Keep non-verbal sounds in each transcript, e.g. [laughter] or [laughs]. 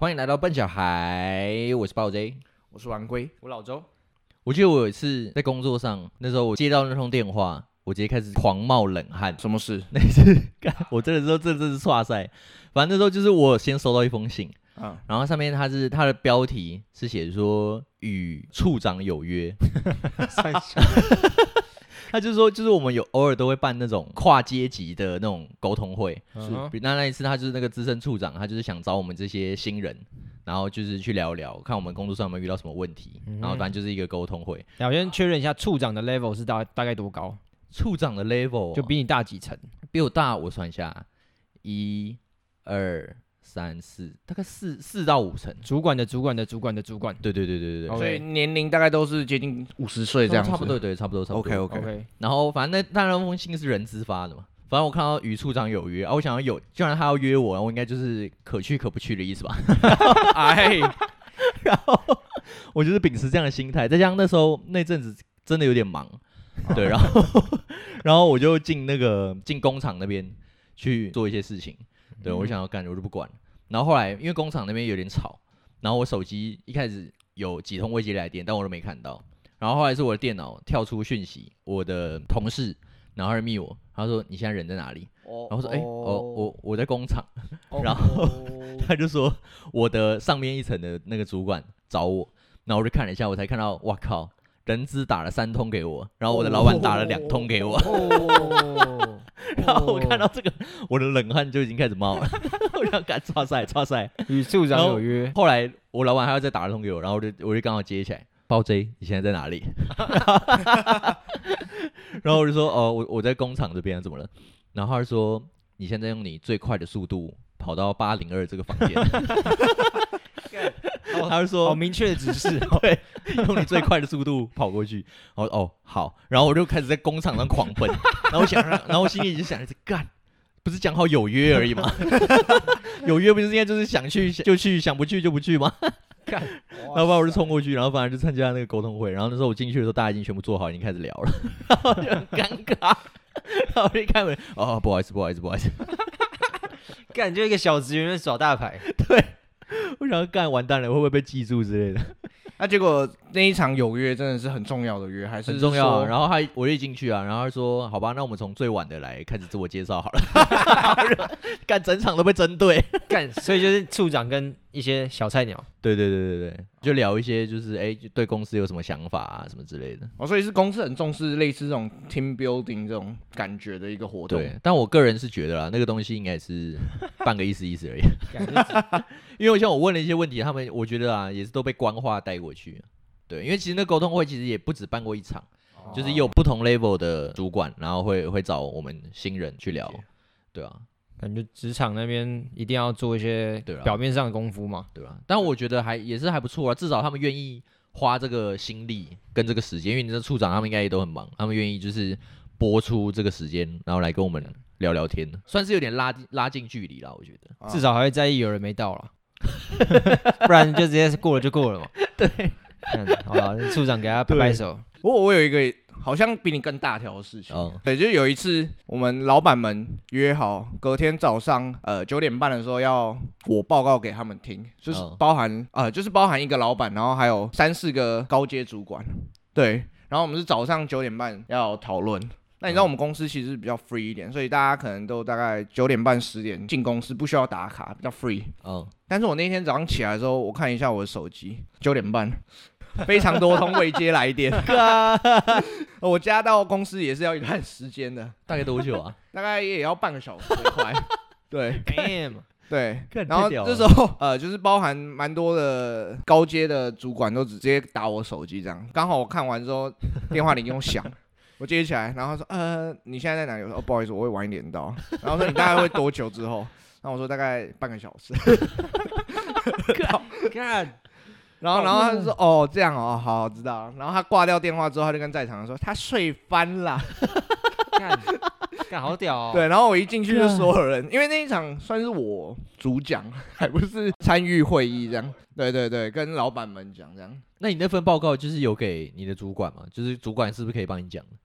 欢迎来到笨小孩，我是暴 J。我是王龟，我老周，我记得我有一次在工作上，那时候我接到那通电话，我直接开始狂冒冷汗。什么事？[laughs] 那次，干我真的说这真是错赛。反正那时候就是我先收到一封信，嗯，然后上面它是它的标题是写说与处长有约，[laughs] [laughs] 他就说就是我们有偶尔都会办那种跨阶级的那种沟通会，那那一次他就是那个资深处长，他就是想找我们这些新人，然后就是去聊聊，看我们工作上有没有遇到什么问题，嗯然后反正就是一个沟通会。我先确认一下，处长的 level 是大大概多高？处长的 level 就比你大几层？比我大，我算一下，一、二、三、四，大概四四到五层。主管的主管的主管的主管。对对对对对对，OK。所以年龄大概都是接近五十岁这样子，差不多，对，差不多差不多。OK OK，OK，然后反正那当然那封信是人资发的嘛，反正我看到与处长有约啊，我想要有，既然他要约我，我应该就是可去可不去的意思吧。[laughs] 哎，[laughs] 然后我就是秉持这样的心态，再加上那时候那阵子真的有点忙，对，然后 [laughs] 然后我就进那个进工厂那边去做一些事情，对我想要干我就不管。然后后来因为工厂那边有点吵，然后我手机一开始有几通未接来电，但我都没看到。然后后来是我的电脑跳出讯息，我的同事然后他就密我，他说你现在人在哪里？然然后说哎、哦我我在工厂。哦然后 [laughs] 他就说我的上面一层的那个主管找我，然后我就看了一下，我才看到，哇靠，人资打了三通给我，然后我的老板打了两通给我，哦，[laughs] 然后我看到这个，我的冷汗就已经开始冒了，[laughs] 我想赶抓赛抓赛。与处长有约，后来我老板还要再打了通给我，然后我就我就刚好接起来，包 J，你现在在哪里？[laughs] 然后我就说哦，我我在工厂这边，怎么了？然后他就说你现在用你最快的速度跑到八零二这个房间。他就说好明确的指示。[laughs] 对，用你最快的速度跑过去。然后哦好，然后我就开始在工厂上狂奔，[laughs] 然后我想，然后我心里就想着干，不是讲好有约而已吗？[laughs] 有约不是应该就是想去就去，想不去就不去吗？干，然后把我就冲过去，然后反正就参加那个沟通会。然后那时候我进去的时候，大家已经全部做好，已经开始聊了，然后就很尴尬。然后我一开门，哦，不好意思，不好意思，不好意思。感觉一个小职员在耍大牌，我想要干完蛋了，会不会被记住之类的？[laughs] 那结果那一场有约真的是很重要的约，还是很重要然后他我就一进去啊，然后他说：“好吧，那我们从最晚的来开始自我介绍好了。”干整场都被针对。干，所以就是处长跟一些小菜鸟。对对对对对，就聊一些就是哎、就对公司有什么想法啊什么之类的。哦，所以是公司很重视类似这种 team building 这种感觉的一个活动。对，但我个人是觉得啦，那个东西应该是半个意思意思而已。[laughs] [laughs] [laughs] 因为像我问了一些问题，他们我觉得啊也是都被官话带过去。对，因为其实那沟通会其实也不止办过一场，就是有不同 level 的主管，然后会会找我们新人去聊。对啊，感觉职场那边一定要做一些对啊表面上的功夫嘛。对吧？但我觉得还也是还不错啊，至少他们愿意花这个心力跟这个时间，因为你的处长他们应该也都很忙，他们愿意就是播出这个时间，然后来跟我们聊聊天，算是有点拉拉近距离啦，我觉得。啊至少还会在意有人没到了，[laughs] 不然就直接过了就过了嘛。[laughs] 对，好了，处长给他拍拍手。我我有一个好像比你更大条的事情。哦对，就有一次我们老板们约好，隔天早上呃九点半的时候要我报告给他们听，就是哦包含、呃就是包含一个老板，然后还有三四个高阶主管。对，然后我们是早上九点半要讨论。那你知道我们公司其实比较 free 一点，所以大家可能都大概九点半十点进公司，不需要打卡，比较 free。嗯，但是我那天早上起来的时候，我看一下我的手机，九点半，非常多通未接来电。[laughs] [laughs] 我加到公司也是要一段时间的，大概多久啊？[laughs] 大概也要半个小时快。对 Damn，对，然后这时候呃，就是包含蛮多的高阶的主管都直接打我手机这样。刚好我看完之后，电话铃又响。我接起来，然后他说：“呃，你现在在哪里？”我说：“哦，不好意思，我会晚一点到。”然后说：“你大概会多久之后？”然后我说：“大概半个小时。”干，然后，然后他就说：“哦，这样哦，好，知道了。”然后他挂掉电话之后，他就跟在场的说：“他睡翻了。干，干，好屌哦！[laughs] 对，然后我一进去就所有人，因为那一场算是我主讲，还不是参与会议这样。对对对，跟老板们讲这样。那你那份报告就是有给你的主管吗？就是主管是不是可以帮你讲的？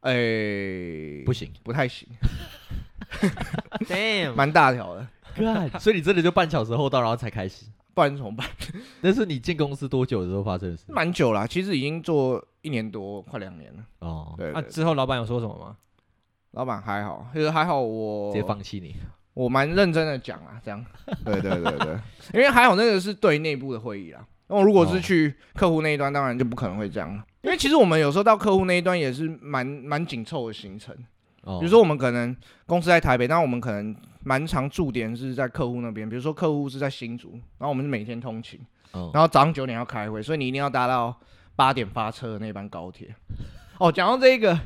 哎，不行，不太行，，[laughs] Damn，[laughs] 蛮大条的。干，所以你真的就半小时后到，然后才开始。不然怎么办？[laughs] 那是你进公司多久的时候发生的事？蛮久了，其实已经做一年多，快两年了。哦，对，那对之后老板有说什么吗？老板还好，就是还好我直接放弃你。我蛮认真的讲啊，这样，[laughs] 对对对对，因为还好那个是对内部的会议啦。那我如果是哦去客户那一端，当然就不可能会这样了，因为其实我们有时候到客户那一端也是蛮蛮紧凑的行程。哦，比如说我们可能公司在台北，那我们可能蛮常驻点是在客户那边。比如说客户是在新竹，然后我们是每天通勤，哦，然后早上九点要开会，所以你一定要搭到八点发车的那班高铁。[laughs] 哦，讲到这个，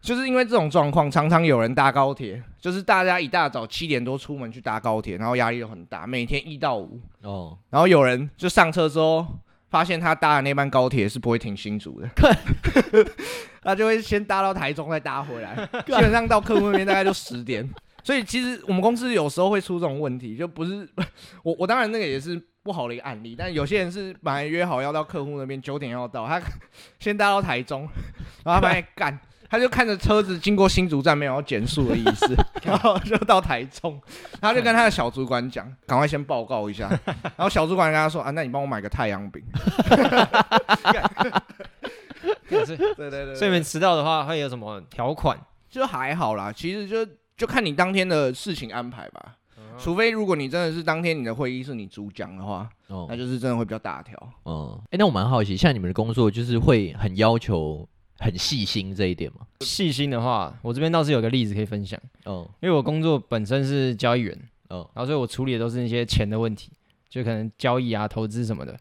就是因为这种状况，常常有人搭高铁，就是大家一大早七点多出门去搭高铁，然后压力又很大，每天一到五，哦，然后有人就上车之后，发现他搭的那班高铁是不会停新竹的，[laughs] 他就会先搭到台中再搭回来，[laughs] 基本上到客户那边大概就十点。所以其实我们公司有时候会出这种问题，就不是 [laughs] 我我当然那个也是不好的一个案例，但有些人是本来约好要到客户那边九点要到，他先搭到台中，[laughs] 然后他发现干。他就看着车子经过新竹站没有要减速的意思，[laughs] 然后就到台中，他就跟他的小主管讲，赶快先报告一下。然后小主管跟他说啊，那你帮我买个太阳饼。可是对对对所以你们迟到的话会有什么条款？就还好啦，其实就就看你当天的事情安排吧。除非如果你真的是当天你的会议是你主讲的话，哦那，就是真的会比较大条。嗯，哎，那我蛮好奇，像你们的工作就是会很要求很细心这一点吗？细心的话，我这边倒是有个例子可以分享，哦，因为我工作本身是交易员，哦，然后所以我处理的都是那些钱的问题，就可能交易啊、投资什么的，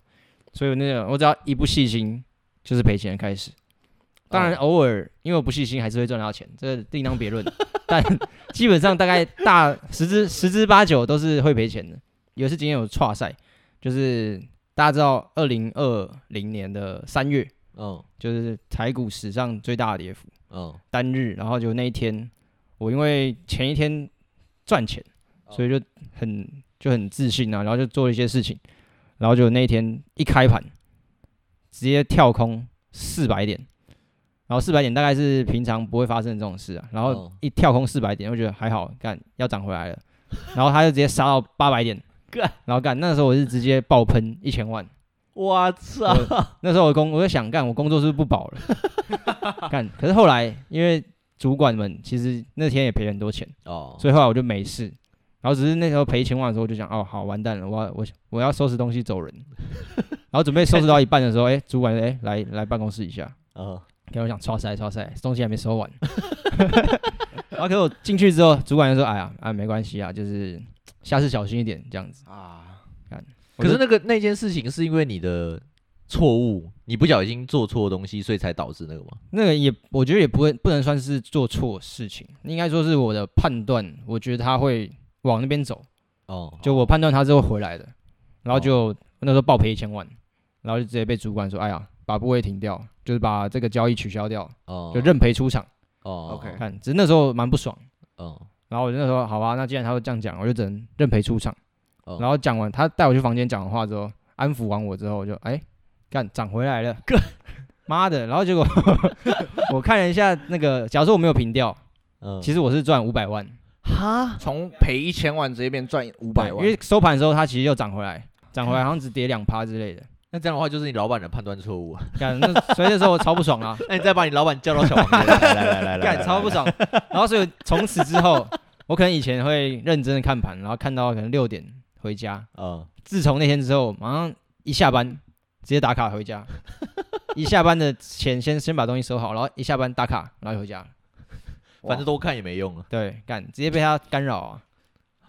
所以那个我只要一不细心，就是赔钱的开始。当然，哦偶尔因为我不细心，还是会赚到钱，这另当别论。[laughs] 但 [laughs] 基本上大概大十之十之八九都是会赔钱的。有一次今天有跨赛，就是大家知道，二零二零年的三月，嗯，就是台股史上最大的跌幅，嗯，单日，然后就那一天，我因为前一天赚钱，所以就很就很自信啊，然后就做了一些事情，然后就那一天一开盘，直接跳空四百点，然后四百点大概是平常不会发生的这种事啊，然后哦一跳空四百点，我觉得还好，干要涨回来了，然后他就直接杀到八百点，[laughs] 干然后干那时候我是直接爆喷一千万。我操，那时候我工，我就想干，我工作是不是不保了？干，可是后来因为主管们其实那天也赔很多钱，哦，所以后来我就没事。然后只是那时候赔一千万的时候，我就想，哦，好，完蛋了，我要我我要收拾东西走人。[laughs] 然后准备收拾到一半的时候，哎、主管说，哎、来来办公室一下。哦，跟我讲，超塞超塞，东西还没收完。然 [laughs] 后可是我进去之后，主管就说，哎呀，啊，没关系啊，就是下次小心一点这样子。啊，可是那个那件事情是因为你的错误，你不小心做错东西，所以才导致那个吗？那个也，我觉得也不会不能算是做错事情，应该说是我的判断，我觉得他会往那边走，哦，就我判断他是会回来的，然后就那时候报赔一千万，然后就直接被主管说，哎呀，把部位停掉，就是把这个交易取消掉，哦，就认赔出场。哦 OK 看，只是那时候蛮不爽，哦，然后我就那时候好吧，那既然他都这样讲，我就只能认赔出场。哦然后讲完，他带我去房间讲完话之后，安抚完我之后，我就哎干涨回来了，[laughs] 妈的！然后结果 [laughs] 我看了一下那个，假如说我没有平掉。嗯，其实我是赚五百万，哈，从赔一千万直接变赚五百万，因为收盘的时候它其实又涨回来，涨回来好像只跌两趴之类的。那这样的话就是你老板的判断错误啊。干，那所以那时候我超不爽啊，[laughs] 那你再把你老板叫到小房间来，来来来来，干超不爽。[laughs] 然后所以从此之后，我可能以前会认真的看盘，然后看到可能六点回家。嗯，自从那天之后，马上一下班直接打卡回家，[laughs] 一下班的钱先先把东西收好，然后一下班打卡，然后就回家了。反正多看也没用了。对，干直接被他干扰啊。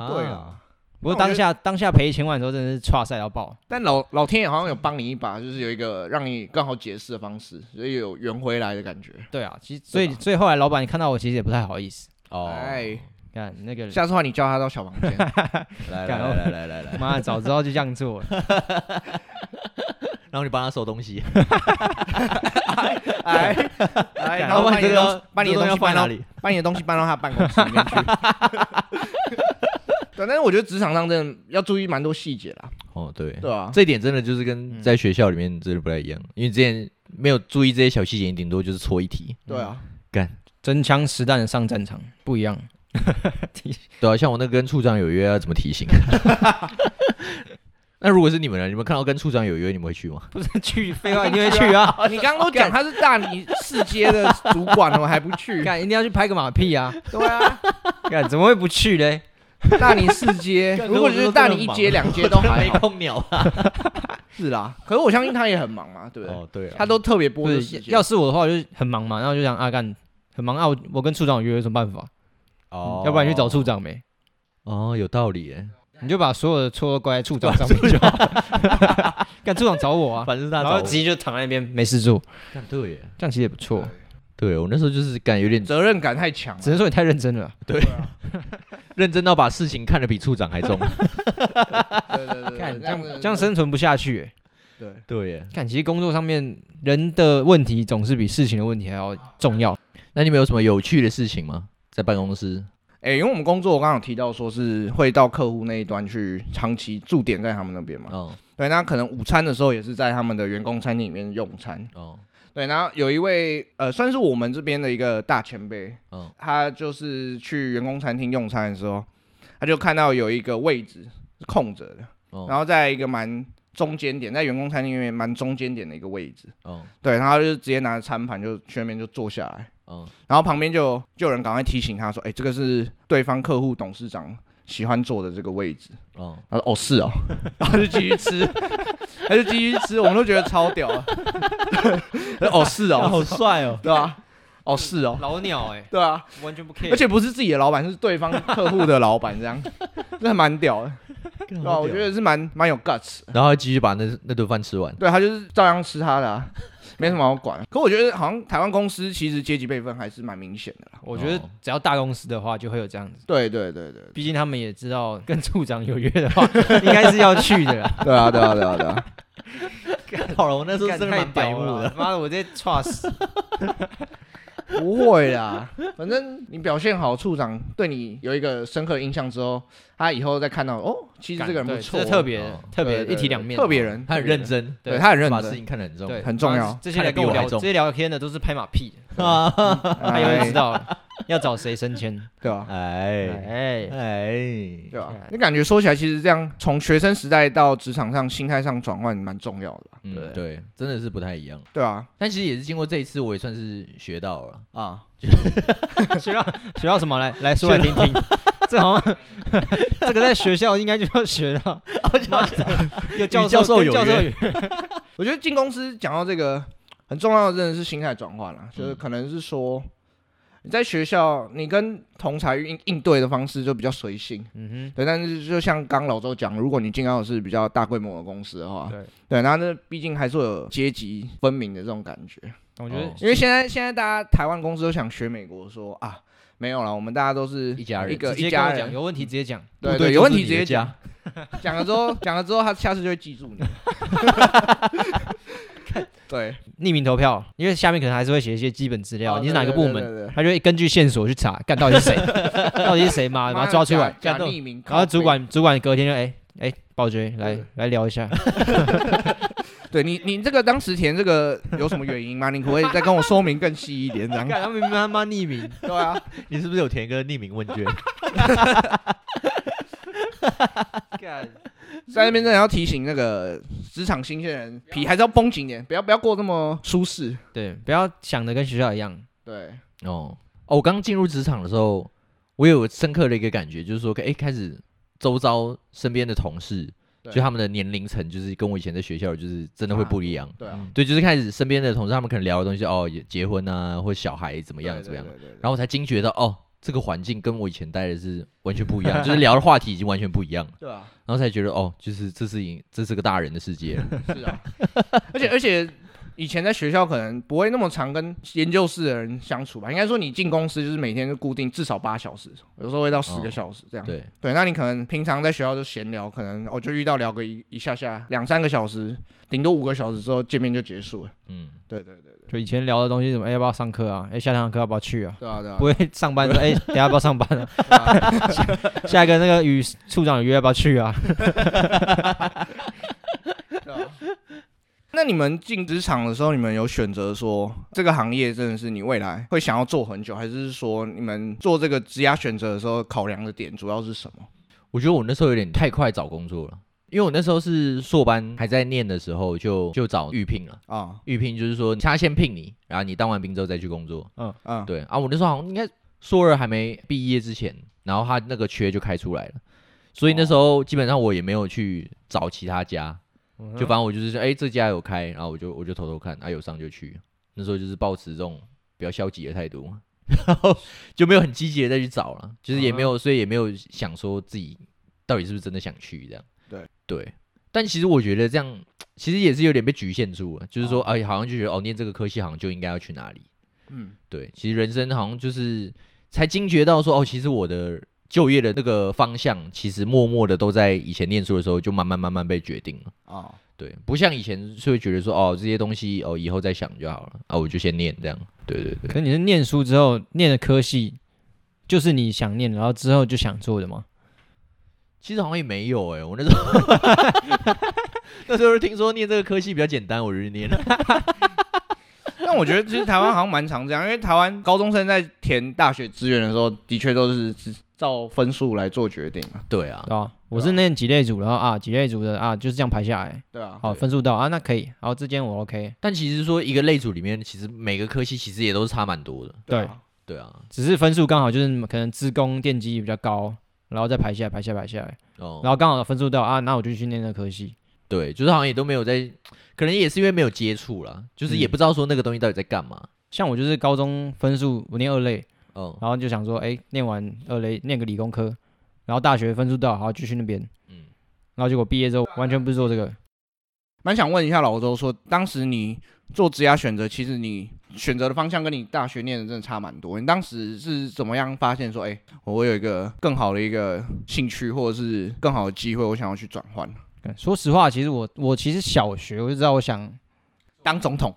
对啊，不过当下当下赔一千万的时候，真的是差赛到爆。但老老天爷好像有帮你一把，就是有一个让你更好解释的方式，所以有圆回来的感觉。对啊，其实所以所以后来老板看到我，其实也不太好意思。哦，哎，干那个，下次话你叫他到小房间，[laughs] 来来干来来来来来，妈，早知道就这样做了。[laughs] 然后你帮他收东西，[laughs] 哎哎，然后老把你的东板这个把你的东西搬到哪里？把你的东西搬到他办公室里面去。对，但是我觉得职场上真的要注意蛮多细节啦，哦，对，对啊，这一点真的就是跟在学校里面真的不太一样，因为之前没有注意这些小细节，你顶多就是错一题。对啊，干真枪实弹的上战场不一样。[laughs] 对啊，像我那个跟处长有约要怎么提醒？[laughs] 那如果是你们呢？你们看到跟处长有约，你们会去吗？不是去废话，一定会去啊！[laughs] 你刚刚都讲他是大你四阶的主管了，我还不去？干一定要去拍个马屁啊！对啊，干怎么会不去嘞？[laughs] 大你四阶，[laughs] 如果就是大你一阶、两阶都还没好，空鸟啊。[laughs] 是啦。可是我相信他也很忙嘛，对不对？哦，对啊，他都特别拨不是的时，间。要是我的话，我就很忙嘛，然后就想阿干很忙啊，我我跟处长约有什么办法？哦，要不然你去找处长没？哦，有道理耶。你就把所有的错都怪在处长上面就好。干处长找我啊，反正是他然找我后直接就躺在那边没事做，干对耶。这样其实也不错。对我那时候就是感有点责任感太强了，只能说你太认真了对。[laughs] 认真到把事情看得比处长还重。[laughs] 对对对，干这样子这样生存不下去欸。对。对耶。看，其实工作上面人的问题总是比事情的问题还要重要。那你们有什么有趣的事情吗？在办公室？哎、因为我们工作，我刚刚有提到说是会到客户那一端去长期驻点在他们那边嘛。哦对，那可能午餐的时候也是在他们的员工餐厅里面用餐。哦对，然后有一位呃，算是我们这边的一个大前辈，嗯他就是去员工餐厅用餐的时候，他就看到有一个位置是空着的，哦，然后在一个蛮中间点，在员工餐厅里面蛮中间点的一个位置。哦对，然后他就直接拿着餐盘就去那边就坐下来。嗯然后旁边就就有人赶快提醒他说：“哎、这个是对方客户董事长喜欢坐的这个位置。哦，”他说：“哦，是哦。”然后就继续吃，他就继续吃，我们都觉得超屌啊。哦，是哦，好帅哦。对吧？哦，是哦，老鸟哎，对啊，完全不 care。而且不是自己的老板，是对方客户的老板，这样，这还蛮屌的，对吧？我觉得是蛮蛮有 guts。然后继续把那那顿饭吃完。对他就是照样吃他的、啊，没什么好管。可我觉得好像台湾公司其实阶级辈分还是蛮明显的啦。我觉得哦只要大公司的话，就会有这样子。对对对对，毕竟他们也知道跟处长有约的话，[laughs] 应该是要去的啦。对啊对啊对啊对啊。好了，[laughs] 我那时候真的蛮白目的。了，妈的，我直接 trust。不会啦，反正你表现好，处长对你有一个深刻印象之后，他以后再看到哦，其实这个人不错，这特别哦。特别一体两面，特别人，他很认真，对他很认真。把事真，情看得很重。对，很重要。这些来跟我聊，这些聊天的都是拍马屁，啊，[laughs] 他永远知哎，道了要找谁升迁。[laughs] 对吧？哎哎，哎，对吧看？你感觉说起来，其实这样从学生时代到职场上，心态上转换蛮重要的吧？嗯对，对，真的是不太一样。对啊，但其实也是经过这一次，我也算是学到了。啊，[laughs] 学到学到什么？来来说来听听。[laughs] 这好像这个在学校应该就要学到，有教与教授有约教授有我觉得进公司讲到这个很重要的，真的是心态转换了，就是嗯可能是说。你在学校，你跟同才应应对的方式就比较随性，嗯哼对。但是就像刚老周讲，如果你进到的是比较大规模的公司的话，对对，那那毕竟还是会有阶级分明的这种感觉。我觉得哦因为现在现在大家台湾公司都想学美国说啊，没有了，我们大家都是一家人一个一家人，有问题直接讲，对对，有问题直接讲家，讲了之后讲了之后，他下次就会记住你。[laughs] [laughs] 对，匿名投票，因为下面可能还是会写一些基本资料，哦你是哪个部门，对对对。对对他就会根据线索去查，干到底是谁，[laughs] 到底是谁嘛，把他抓出来，假干匿名，然后主管主管隔天就哎哎，宝爵来来聊一下，[laughs] 对你你这个当时填这个有什么原因吗？你可不可以再跟我说明更细一点？这样？干他明明他妈匿名，对啊，你是不是有填一个匿名问卷？干在那边真的要提醒那个职场新鲜人，皮还是要绷紧点，不要不要过那么舒适。对，不要想的跟学校一样，对，哦。哦，我刚进入职场的时候，我有深刻的一个感觉，就是说，哎，开始周遭身边的同事，就他们的年龄层，就是跟我以前在学校就是真的会不一样。对啊，对，就是开始身边的同事，他们可能聊的东西，哦，也结婚啊，或小孩怎么样怎么样，对对对对。然后我才惊觉到，哦，这个环境跟我以前待的是完全不一样，[laughs] 就是聊的话题已经完全不一样了，对啊，然后才觉得，哦，就是这是一这是个大人的世界。[laughs] 是啊，而且而且以前在学校可能不会那么常跟研究室的人相处吧，应该说你进公司就是每天就固定至少八小时，有时候会到十个哦小时这样。对，对，那你可能平常在学校就闲聊，可能我就遇到聊个一一下下两三个小时，顶多五个小时之后见面就结束了。嗯，对对对对，就以前聊的东西，什么哎要不要上课啊，哎下堂课要不要去啊？对啊对啊不，会上班说哎，[laughs] 等下要不要上班啊？啊下一个那个与处长有约要不要去啊？对啊。那你们进职场的时候，你们有选择说这个行业真的是你未来会想要做很久，还是说你们做这个职涯选择的时候考量的点主要是什么？我觉得我那时候有点太快找工作了，因为我那时候是硕班还在念的时候就就找预聘了，啊，预聘就是说他先聘你，然后你当完兵之后再去工作。嗯，对啊，我那时候好像应该硕二还没毕业之前，然后他那个缺就开出来了，所以那时候基本上我也没有去找其他家，就反正我就是说，哎、这家有开，然后我就我就偷偷看，啊有上就去。那时候就是抱持这种比较消极的态度，[laughs] 然后就没有很积极的再去找了，就是也没有，所以也没有想说自己到底是不是真的想去这样。对对，但其实我觉得这样其实也是有点被局限住了，就是说，哎、好像就觉得哦，念这个科系好像就应该要去哪里。嗯，对，其实人生好像就是才惊觉到说，哦，其实我的就业的那个方向，其实默默的都在以前念书的时候就慢慢慢慢被决定了。啊，对，不像以前是会觉得说，哦，这些东西哦以后再想就好了，啊，我就先念这样。对对对，可是你是念书之后念的科系，就是你想念，然后之后就想做的吗？其实好像也没有哎、我那时候 [laughs] [laughs] 那时候听说念这个科系比较简单，我就去念了。但我觉得其实台湾好像蛮常这样，因为台湾高中生在填大学志愿的时候，的确都是只照分数来做决定啊。对啊。对，啊？我是念几类组，然后啊几类组的啊就是这样排下来，对啊，好分数到啊那可以，然后这间我 OK，但其实说一个类组里面，其实每个科系其实也都是差蛮多的。对啊，对啊，只是分数刚好就是可能资工电机比较高，然后再排下来排下来排下来，哦，然后刚好分数到啊那我就去念那科系，对，就是好像也都没有在，可能也是因为没有接触啦，就是也嗯。不知道说那个东西到底在干嘛。像我就是高中分数我念二类，嗯然后就想说哎念完二类念个理工科，然后大学分数到好继续那边，嗯，然后结果毕业之后完全不是做这个，蛮想问一下老周说，当时你做职业选择，其实你选择的方向跟你大学念的真的差蛮多。你当时是怎么样发现说，哎、我有一个更好的一个兴趣，或者是更好的机会，我想要去转换说实话，其实我我其实小学我就知道我想当总统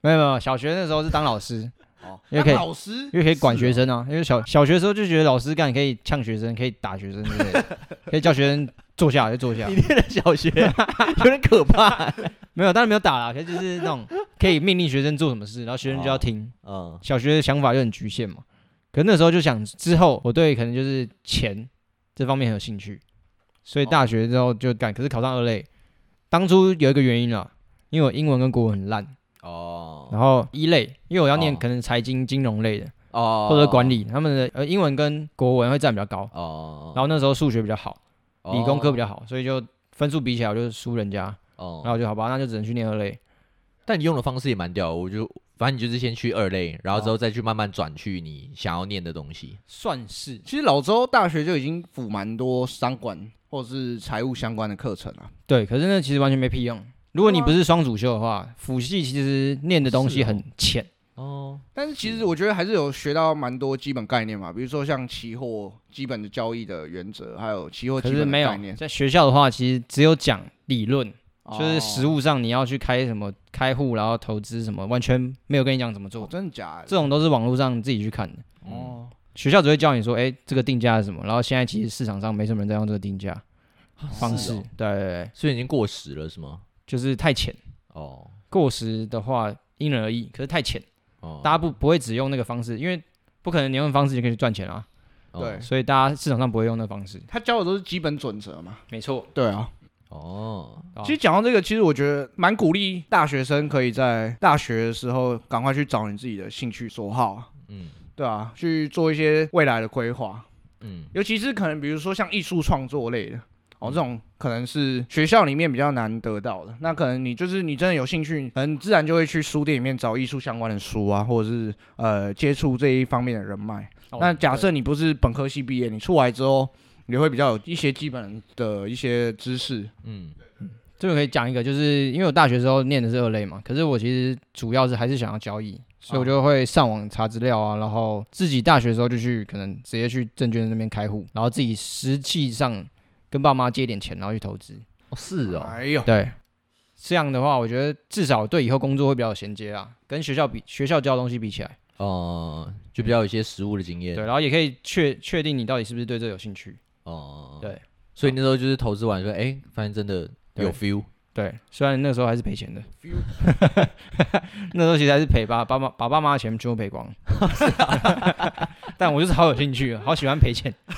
没有没有小学那时候是当老师，哦，因为可以老师，因为可以管学生啊，因为小小学的时候就觉得老师干可以呛学生，可以打学生之类的，可以叫学生坐下就坐下 [laughs] 你。念的小学有点可怕。没有，当然没有打啦，可是就是那种可以命令学生做什么事，然后学生就要听。嗯小学的想法就很局限嘛。可是那时候就想，之后我对可能就是钱这方面很有兴趣，所以大学之后就干。可是考上二类，当初有一个原因啦，因为我英文跟国文很烂，哦。然后一类，因为我要念哦。可能财经、金融类的哦。或者管理，他们的呃英文跟国文会占比较高。哦，然后那时候数学比较好，理工科比较好好，所以就分数比起来我就输人家，哦。然后我就好吧，那就只能去念二类。但你用的方式也蛮屌，我就反正你就是先去二类，然后之后再去慢慢转去你想要念的东西。算是。其实老周大学就已经辅蛮多商管或者是财务相关的课程啊。对，可是那其实完全没屁用。如果你不是双主修的话，辅系其实念的东西很浅。哦，但是其实我觉得还是有学到蛮多基本概念嘛，比如说像期货基本的交易的原则，还有期货基可是没有本的概念，在学校的话，其实只有讲理论，哦就是实物上你要去开什么开户，然后投资什么，完全没有跟你讲怎么哦做。真的假的？这种都是网络上自己去看的。哦，学校只会教你说，哎、这个定价是什么，然后现在其实市场上没什么人在用这个定价方式。对对对，所以已经过时了是吗？就是太浅。哦。过时的话因人而异，可是太浅，哦，大家不不会只用那个方式，因为不可能你用方式就可以赚钱啊，哦。对。所以大家市场上不会用那个方式。他教的都是基本准则嘛。没错，对啊，哦，啊其实讲到这个，其实我觉得蛮鼓励大学生可以在大学的时候赶快去找你自己的兴趣所好啊，嗯对啊，去做一些未来的规划，嗯尤其是可能比如说像艺术创作类的。哦，这种可能是学校里面比较难得到的。那可能你就是你真的有兴趣，可能自然就会去书店里面找艺术相关的书啊，或者是呃接触这一方面的人脉。哦那假设你不是本科系毕业，你出来之后，你会比较有一些基本的一些知识。嗯这个可以讲一个，就是因为我大学时候念的是二类嘛，可是我其实主要是还是想要交易，所以我就会上网查资料啊，然后自己大学的时候就去可能直接去证券那边开户，然后自己实际上跟爸妈借点钱，然后去投资。哦是哦，哎呦，对，这样的话，我觉得至少对以后工作会比较有衔接啊，跟学校比学校教的东西比起来，哦，就比较有一些实物的经验。对，然后也可以确确定你到底是不是对这有兴趣。哦，对，所以那时候就是投资完说，哎，发现真的有 feel。对，虽然那时候还是赔钱的，[laughs] 那时候其实还是赔把爸妈把爸妈的钱全部赔光，[laughs] 但我就是好有兴趣，好喜欢赔钱。[laughs]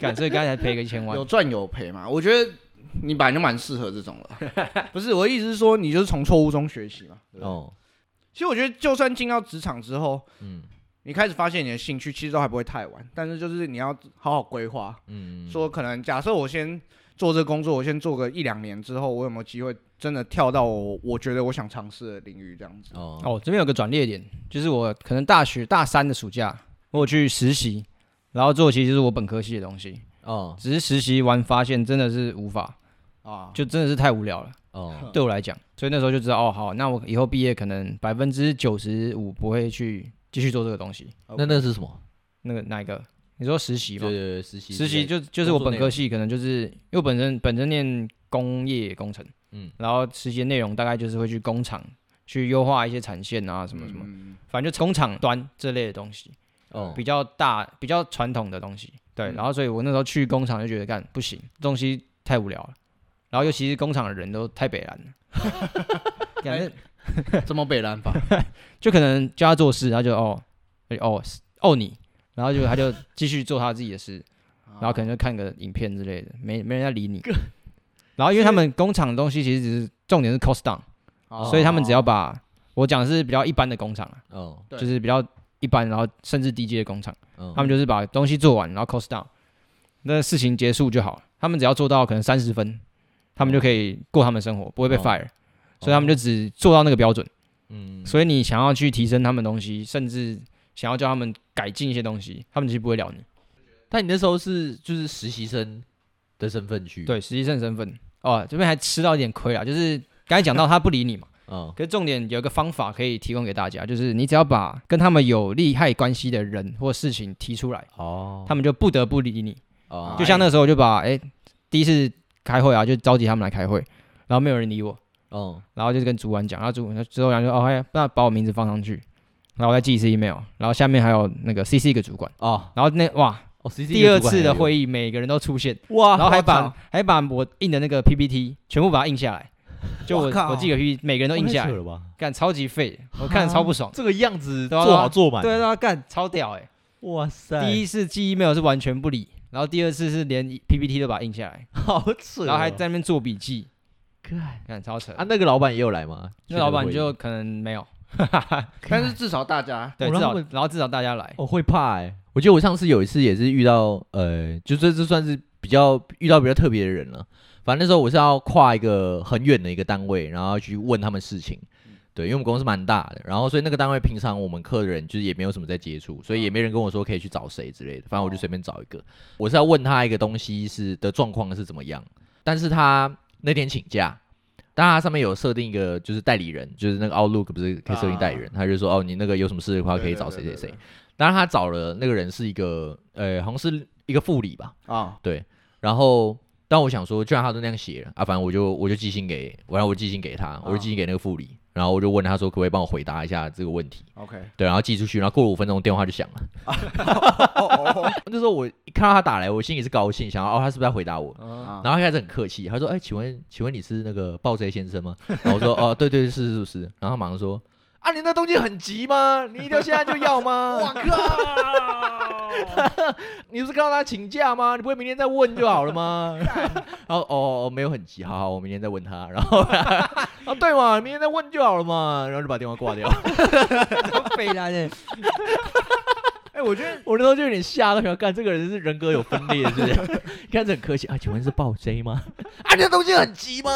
敢，所以刚才赔个一千万有。赚有赔嘛。我觉得你本来就蛮适合这种了。不是我的意思是说，你就是从错误中学习嘛。哦，其实我觉得，就算进到职场之后，嗯你开始发现你的兴趣，其实都还不会太晚。但是就是你要好好规划，嗯，说可能假设我先做这个工作，我先做个一两年之后，我有没有机会真的跳到我我觉得我想尝试的领域这样子？哦哦，这边有个转捩点，就是我可能大学大三的暑假，我有去实习，然后做其实就是我本科系的东西，哦只是实习完发现真的是无法，啊，就真的是太无聊了，哦对我来讲，所以那时候就知道哦，好，那我以后毕业可能百分之九十五不会去继续做这个东西。那那是什么？那个哪一个？你说实习吗？对？对对，实习实习就就是我本科系，可能就是因为我本身本身念工业工程，嗯。然后实习的内容大概就是会去工厂去优化一些产线啊什么什么，嗯反正就工厂端这类的东西，哦。比较大比较传统的东西。对，嗯。然后所以我那时候去工厂就觉得干不行，东西太无聊了，然后尤其是工厂的人都太北蓝了，[laughs] 感觉这么北蓝吧，[laughs] 就可能叫他做事，他就哦哎哦哦你，然后就他就继续做他自己的事，然后可能就看个影片之类的，没没人在理你。[laughs] 然后因为他们工厂的东西其实只是重点是 cost down，、哦。所以他们只要把我讲的是比较一般的工厂啊，哦。就是比较一般，然后甚至低阶的工厂，嗯他们就是把东西做完，然后 cost down，那事情结束就好。他们只要做到可能三十分，他们就可以过他们生活，不会被哦。fire，、所以他们就只做到那个标准。嗯。所以你想要去提升他们东西，甚至想要叫他们改进一些东西，他们其实不会聊你。但你那时候是就是实习生的身份去，，对，实习生身份。哦，这边还吃到一点亏啊，就是刚才讲到他不理你嘛，[laughs] 嗯。可是重点有一个方法可以提供给大家，就是你只要把跟他们有利害关系的人或事情提出来，哦，他们就不得不理你。哦。就像那时候我就把哎、第一次开会啊，就召集他们来开会，然后没有人理我，哦然后就是跟主管讲，然后主管之后讲就哦，哎，那把我名字放上去，然后我再寄一次 email，然后下面还有那个 CC 一个主管，哦。然后那哇，哦，CC 第二次的议会议每个人都出现，哇，然后还把靠还把我印的那个 PPT 全部把它印下来，就我我寄个 PPT，每个人都印下来？干超级废，我看着超不爽。这个样子都要做好做满，对啊，干超屌哎！哇塞，第一次寄 email 是完全不理，然后第二次是连 PPT 都把它印下来，好扯哦，然后还在那边做笔记，干。干超扯。啊，那个老板也有来吗？那老板就可能没有，[laughs] 但是至少大家对，至少哦然后然后至少大家来，我会怕哎、我记得我上次有一次也是遇到，呃，就这这算是比较遇到比较特别的人了。反正那时候我是要跨一个很远的一个单位，然后去问他们事情。对，因为我们公司蛮大的，然后所以那个单位平常我们客人就是也没有什么在接触，所以也没人跟我说可以去找谁之类的。反正我就随便找一个，我是要问他一个东西是的状况是怎么样，但是他那天请假，但他上面有设定一个就是代理人，就是那个 Outlook 不是可以设定代理人，他就说哦你那个有什么事的话可以找谁谁谁。当然他找了那个人是一个呃，好像是一个副理吧，啊，对。然后，但我想说，既然他都那样写了啊，反正我就我就寄信给，我让我寄信给他，我就寄信给那个副理，然后我就问他说，可不可以帮我回答一下这个问题？OK，对，然后寄出去，然后过了五分钟，电话就响了。[laughs] [laughs] 那时候我一看到他打来，我心里是高兴，想要哦，他是不是在回答我？哦，然后他一开始很客气，他说：“哎、请问，请问你是那个暴 J 先生吗？”然后我说：“哦，对对是是是。”然后他马上说：“啊，你那东西很急吗？你一定要现在就要吗？” [laughs] 我靠！[laughs] 你不是告诉他请假吗？你不会明天再问就好了吗？然 [laughs] 后哦哦没有很急，好好，我明天再问他。然后啊对嘛，明天再问就好了嘛。然后就把电话挂掉。废烂的，哎，我觉得我那时候就有点吓到，想干这个人是人格有分裂，是不是？一开始很客气啊，请问是暴 J 吗？[laughs] 啊，你的东西很急吗？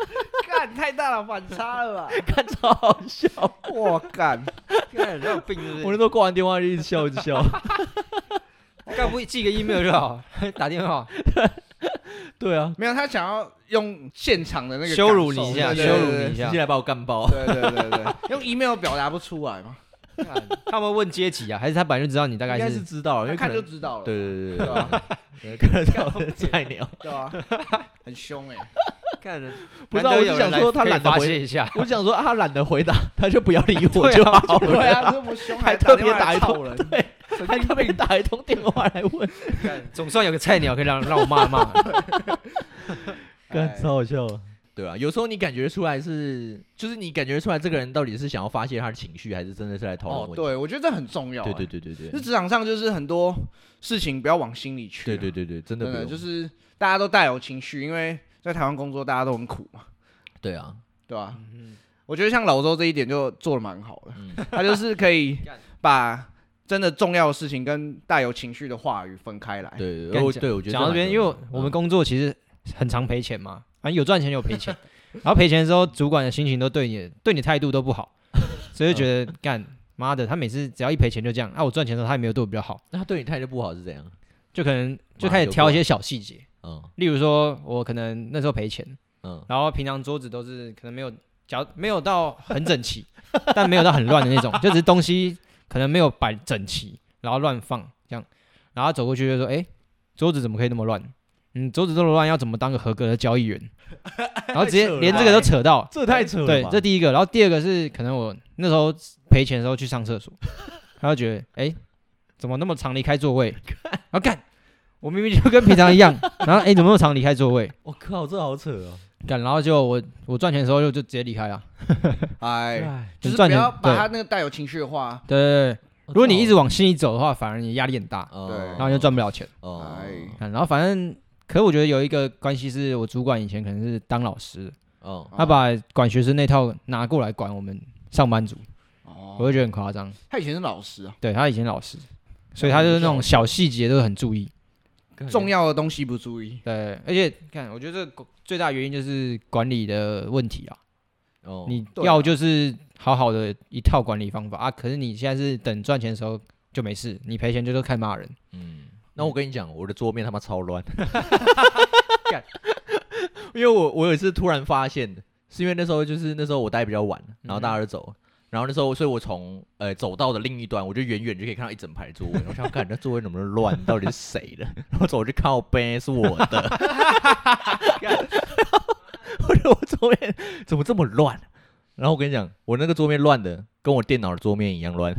[laughs] 干太大了，反差了吧？[laughs] 看超好笑。我干，干你有病是不是？我那时候挂完电话就一直笑，一直笑。干不寄个 email 就好，打电话对啊，没有他想要用现场的那个羞辱你一下，羞辱你一下直接。来把我干爆。对对对对对，用 email 表达不出来嘛，干他们问阶级啊，还是他本来就知道你大概应该是是？知道了，因为看就知道了，对对对对对吧？对，看得到菜鸟。对吧？很凶哎，看人不知道，我就想说他懒得回泄一下，我想说啊他懒得回答，他就不要理我对啊就好对啊，了。这么凶还特别打一来吵人，通对，还特别打一通电话来问，总算有个菜鸟可以让让我骂骂。哎超好笑。对啊，有时候你感觉出来是，就是你感觉出来这个人到底是想要发泄他的情绪，还是真的是来讨论哦，问题？对，我觉得这很重要、对哎对对对对就职场上就是很多事情不要往心里去、啊对对对对，真的不用就是大家都带有情绪，因为在台湾工作大家都很苦嘛，[laughs] 对啊，对吧、嗯我觉得像老周这一点就做的蛮好的，嗯他就是可以 [laughs] 把真的重要的事情跟带有情绪的话语分开来。对我对我觉得讲到这边，因为我我们工作其实很常赔钱嘛，反正有赚钱有赔钱，[laughs] 然后赔钱的时候，主管的心情都对你对你态度都不好，所以就觉得干妈的，他每次只要一赔钱就这样，啊，我赚钱的时候他也没有对我比较好，那他对你态度不好是怎样？就可能就开始挑一些小细节，嗯。例如说我可能那时候赔钱，嗯。然后平常桌子都是可能没有，脚没有到很整齐，[laughs] 但没有到很乱的那种，就只是东西可能没有摆整齐，然后乱放这样，然后他走过去就说：“哎、桌子怎么可以那么乱？嗯，桌子这么乱，要怎么当个合格的交易员？” [laughs] 然后直接连这个都扯到，这太扯了对，这第一个，然后第二个是可能我那时候赔钱的时候去上厕所，他就觉得哎、怎么那么常离开座位？[laughs] 然后干，我明明就跟平常一样，然后哎、怎么那么常离开座位？我靠，这好扯哦！干，然后就我我赚钱的时候就就直接离开了。[laughs] 哎，哎，就是赚钱不要把他那个带有情绪的话，对对对，如果你一直往心里走的话，反而你压力很大，哦对然后你就赚不了钱。哦然后反正，可是我觉得有一个关系是我主管以前可能是当老师的，哦他把管学生那套拿过来管我们上班族，哦我会觉得很夸张。他以前是老师啊，对他以前老师，所以他就是那种小细节都很注意。重要的东西不注意，对，而且看，我觉得这个最大原因就是管理的问题啊。哦，你要就是好好的一套管理方法啊，可是你现在是等赚钱的时候就没事，你赔钱就是看骂人。嗯，那我跟你讲，我的桌面他妈超乱，[laughs] 因为我我有一次突然发现，是因为那时候就是那时候我待比较晚，然后大家都走了。然后那时候，所以我从呃走道的另一端，我就远远就可以看到一整排座位。我想看那座位怎么乱，到底是谁的？然后走过去靠背是我的，[laughs] 我说我桌面怎么这么乱？然后我跟你讲，我那个桌面乱的跟我电脑的桌面一样乱。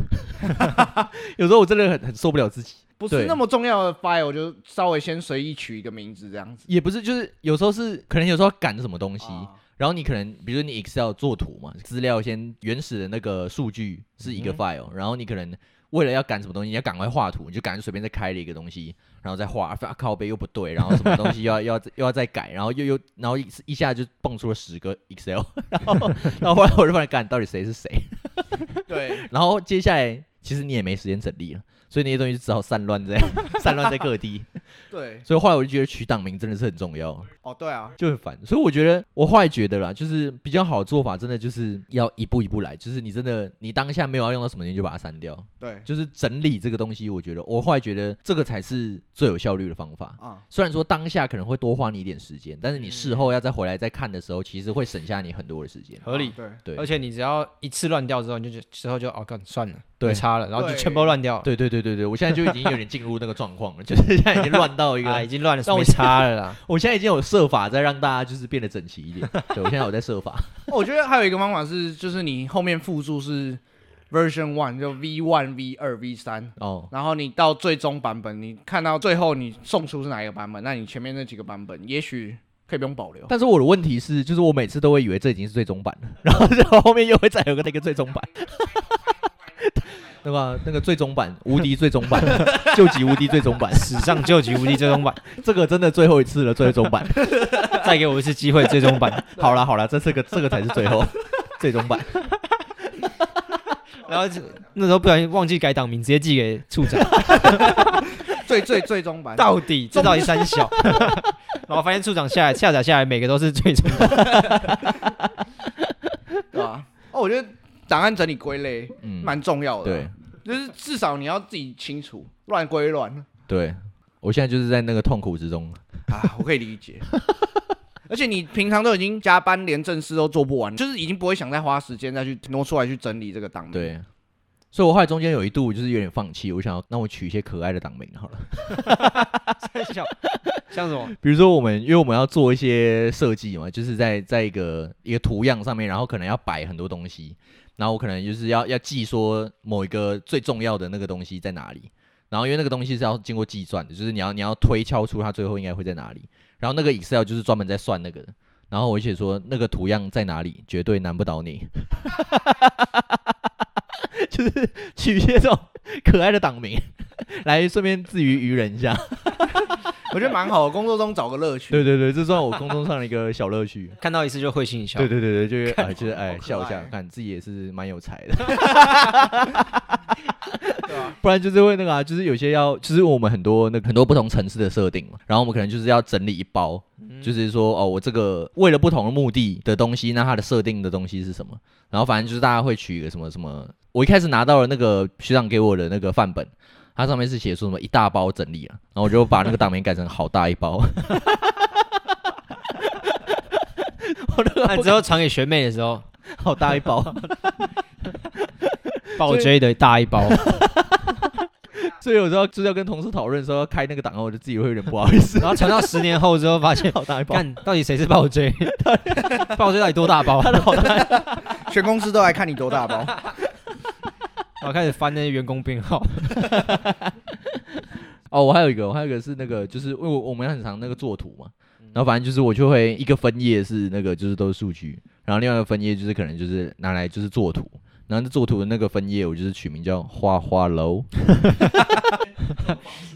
[laughs] 有时候我真的很很受不了自己。对不是那么重要的 file，我就稍微先随意取一个名字这样子。也不是，就是有时候是可能有时候要赶什么东西，啊然后你可能比如说你 Excel 做图嘛，资料先原始的那个数据是一个嗯 file，、然后你可能为了要赶什么东西，你要赶快画图，你就赶快随便再开了一个东西，然后再画，啊靠背又不对，然后什么东西 [laughs] 又要又要又要再改，然后又又然后一一下就蹦出了十个 Excel，然 [laughs] 后然后后来我就发现，干到底谁是谁？对，[laughs] 然后接下来其实你也没时间整理了。所以那些东西就只好散乱在 [laughs] 散乱在各地，对，所以后来我就觉得取档名真的是很重要。哦，对啊，就很烦。所以我觉得，我后来觉得啦，就是比较好的做法，真的就是要一步一步来。就是你真的，你当下没有要用到什么，你就把它删掉。对，就是整理这个东西，我觉得我后来觉得这个才是最有效率的方法。啊，虽然说当下可能会多花你一点时间，但是你事后要再回来再看的时候，其实会省下你很多的时间。合理啊对，对，而且你只要一次乱掉之后，你就觉之后就哦，干算了，对没差了，然后就对全部乱掉。对对对对对，我现在就已经有点进入那个状况了，就是现在已经乱到一个，已经乱了，让我没差了啦。我现在已经有设法在让大家就是变得整齐一点。对我现在有在设法。我觉得还有一个方法是，就是你后面附注是 version one，就 V one、V 二、V 三，哦，然后你到最终版本，你看到最后你送出是哪一个版本，那你前面那几个版本也许可以不用保留。但是我的问题是，就是我每次都会以为这已经是最终版了，然后就后面又会再有个那个最终版，对吧？那个最终版，[laughs] 无敌最终版，[laughs] 救急无敌最终版，[laughs] 史上救急无敌最终版，这个真的最后一次了，最终版。再给我一次机会，最终版。好了好了，这这个这个才是最后最终版。然后就那时候不小心忘记改档名，直接寄给处长。最最最终版，到底这到底三小？然后发现处长下来下载下来，每个都是最终版。对吧？哦，我觉得档案整理归类嗯，蛮重要的。对，就是至少你要自己清楚，乱归乱对，我现在就是在那个痛苦之中。啊，我可以理解。[laughs] 而且你平常都已经加班，连正事都做不完，就是已经不会想再花时间再去挪出来去整理这个档名。对，所以我后来中间有一度就是有点放弃，我想要那我取一些可爱的档名好了。[laughs] 三小像什么？比如说我们，因为我们要做一些设计嘛，就是在在一个一个图样上面，然后可能要摆很多东西，然后我可能就是要要记说某一个最重要的那个东西在哪里，然后因为那个东西是要经过计算的，就是你要你要推敲出它最后应该会在哪里，然后那个 Excel 就是专门在算那个的。然后我写说那个图样在哪里，绝对难不倒你。[laughs] 就是取一些这种可爱的党名，[laughs] 来顺便自娱娱人一下。我觉得蛮好的，工作中找个乐趣。对 [laughs] 对对，这算我工作上的一个小乐趣。[laughs] 看到一次就会心一笑。对对对对，就是 [laughs] 看哎，就是哎笑一下，看自己也是蛮有才的。对啊，不然就是会那个啊，就是有些要，就是我们很多那个很多不同层次的设定嘛，然后我们可能就是要整理一包，就是说哦，我这个为了不同的目的的东西，那它的设定的东西是什么？然后反正就是大家会取一个什么什么，我一开始拿到了那个学长给我的那个范本。它上面是写说什么一大包整理啊，然后我就把那个档名改成好大一包。[laughs] 我那个那之后传给学妹的时候，[laughs] 好大一包，爆追的大一包，[laughs] 所以有时候就是要跟同事讨论说要开那个档案，我就自己会有点不好意思。然后传到十年后之后，发现好大一包，看到底谁是暴追，暴追到底多大包？他的好大，全公司都来看你多大包。然后开始翻那些员工编号，[laughs] 哦，我还有一个，我还有一个是那个，就是因为我我们很常那个做图嘛，然后反正就是我就会一个分页是那个就是都是数据，然后另外一个分页就是可能就是拿来就是做图，然后那做图的那个分页我就是取名叫花花楼，[laughs]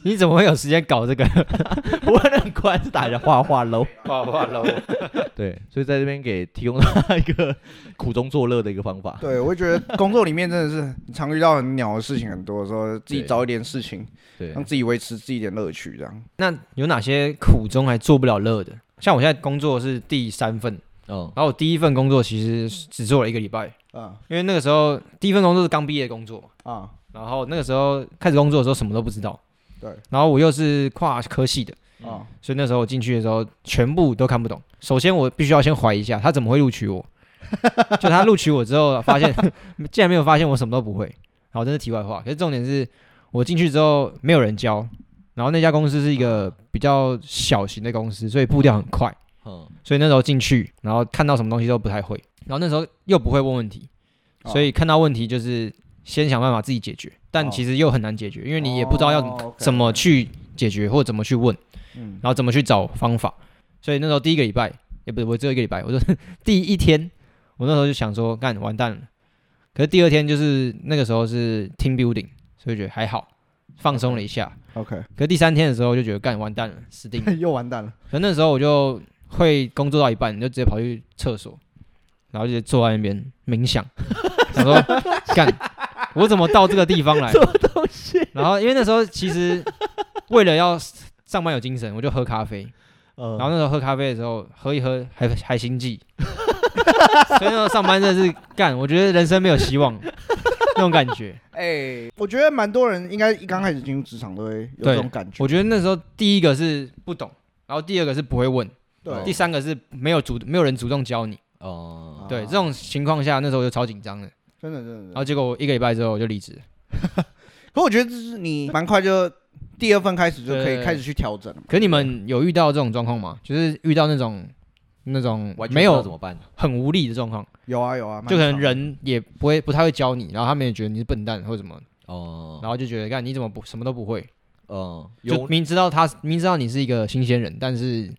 你怎么会有时间搞这个？[laughs] 不会很快是打一下花花楼，画画楼，[laughs] 对，所以在这边给提供他一个苦中作乐的一个方法。对，我会觉得工作里面真的是常遇到很鸟的事情很多的时候，自己找一点事情，对让自己维持自己一点乐趣，这样。那有哪些苦中还做不了乐的？像我现在工作是第三份，嗯然后我第一份工作其实只做了一个礼拜，啊。因为那个时候第一份工作是刚毕业的工作嘛，啊，然后那个时候开始工作的时候什么都不知道，对。然后我又是跨科系的，啊，所以那时候我进去的时候全部都看不懂。首先我必须要先怀疑一下他怎么会录取我，[laughs] 就他录取我之后发现 [laughs] 竟然没有发现我什么都不会，好，这是题外话。可是重点是我进去之后没有人教，然后那家公司是一个比较小型的公司，所以步调很快，嗯。所以那时候进去，然后看到什么东西都不太会，然后那时候又不会问问题，哦所以看到问题就是先想办法自己解决，但哦其实又很难解决，因为你也不知道要怎么去解决或怎么去问。嗯，然后怎么去找方法。所以那时候第一个礼拜，也不是我只有一个礼拜，我说第一天，我那时候就想说，干完蛋了。可是第二天就是那个时候是 team building，所以觉得还好，放松了一下。OK，可是第三天的时候就觉得干完蛋了，死定了。又完蛋了。可那时候我就会工作到一半，你就直接跑去厕所，然后就坐在那边冥想，[laughs] 想说干我怎么到这个地方来？什么东西？然后因为那时候其实为了要上班有精神，我就喝咖啡。嗯然后那时候喝咖啡的时候，喝一喝还还心悸，[laughs] 所以那时候上班真的是干，我觉得人生没有希望那种感觉。哎，我觉得蛮多人应该一刚开始进入职场都会有这种感觉。我觉得那时候第一个是不懂，然后第二个是不会问，对第三个是没有主没有人主动教你。哦，对，这种情况下，那时候我就超紧张的。真的真的然后结果我一个礼拜之后我就离职了。[laughs] 可我觉得这是你蛮快就第二份开始就可以开始去调整了。可你们有遇到这种状况吗？就是遇到那种那种没有怎么办？很无力的状况，有啊有啊，就可能人也不会不太会教你，然后他们也觉得你是笨蛋或者什么，哦，然后就觉得看你怎么不什么都不会，嗯，就有明知道他明知道你是一个新鲜人，但是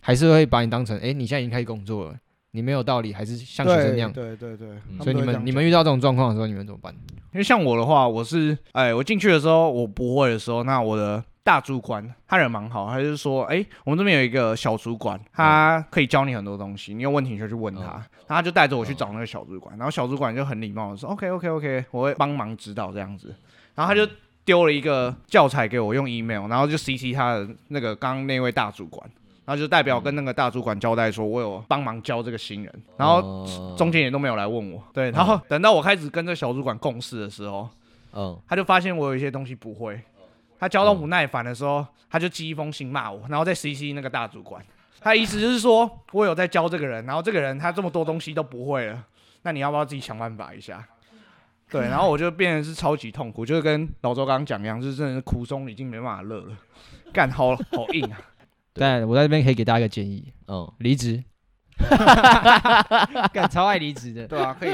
还是会把你当成哎、你现在已经开始工作了，你没有道理，还是像学生那样。对对对，嗯所以你们你们遇到这种状况的时候，你们怎么办？因为像我的话，我是哎，我进去的时候我不会的时候，那我的大主管他人蛮好，他就是说，哎，我们这边有一个小主管，他可以教你很多东西，你有问题就去问他，嗯然后他就带着我去找那个小主管，然后小主管就很礼貌的说，OK OK OK，我会帮忙指导这样子，然后他就丢了一个教材给我用 email，然后就 CC 他的那个刚刚那位大主管。然后就代表跟那个大主管交代说，我有帮忙教这个新人，然后后中间也都没有来问我。对，然后 [laughs] 等到我开始跟这小主管共事的时候，嗯他就发现我有一些东西不会，他教到不耐烦的时候，他就寄一封信骂我，然后再 CC 那个大主管。他意思就是说我有在教这个人，然后这个人他这么多东西都不会了，那你要不要自己想办法一下？对，然后我就变得是超级痛苦，就是跟老周刚刚讲一样，就是真的是苦中已经没办法乐了，干好好硬啊！对。但我在这边可以给大家一个建议：嗯，离职。[laughs] 干超爱离职的，对啊，可以，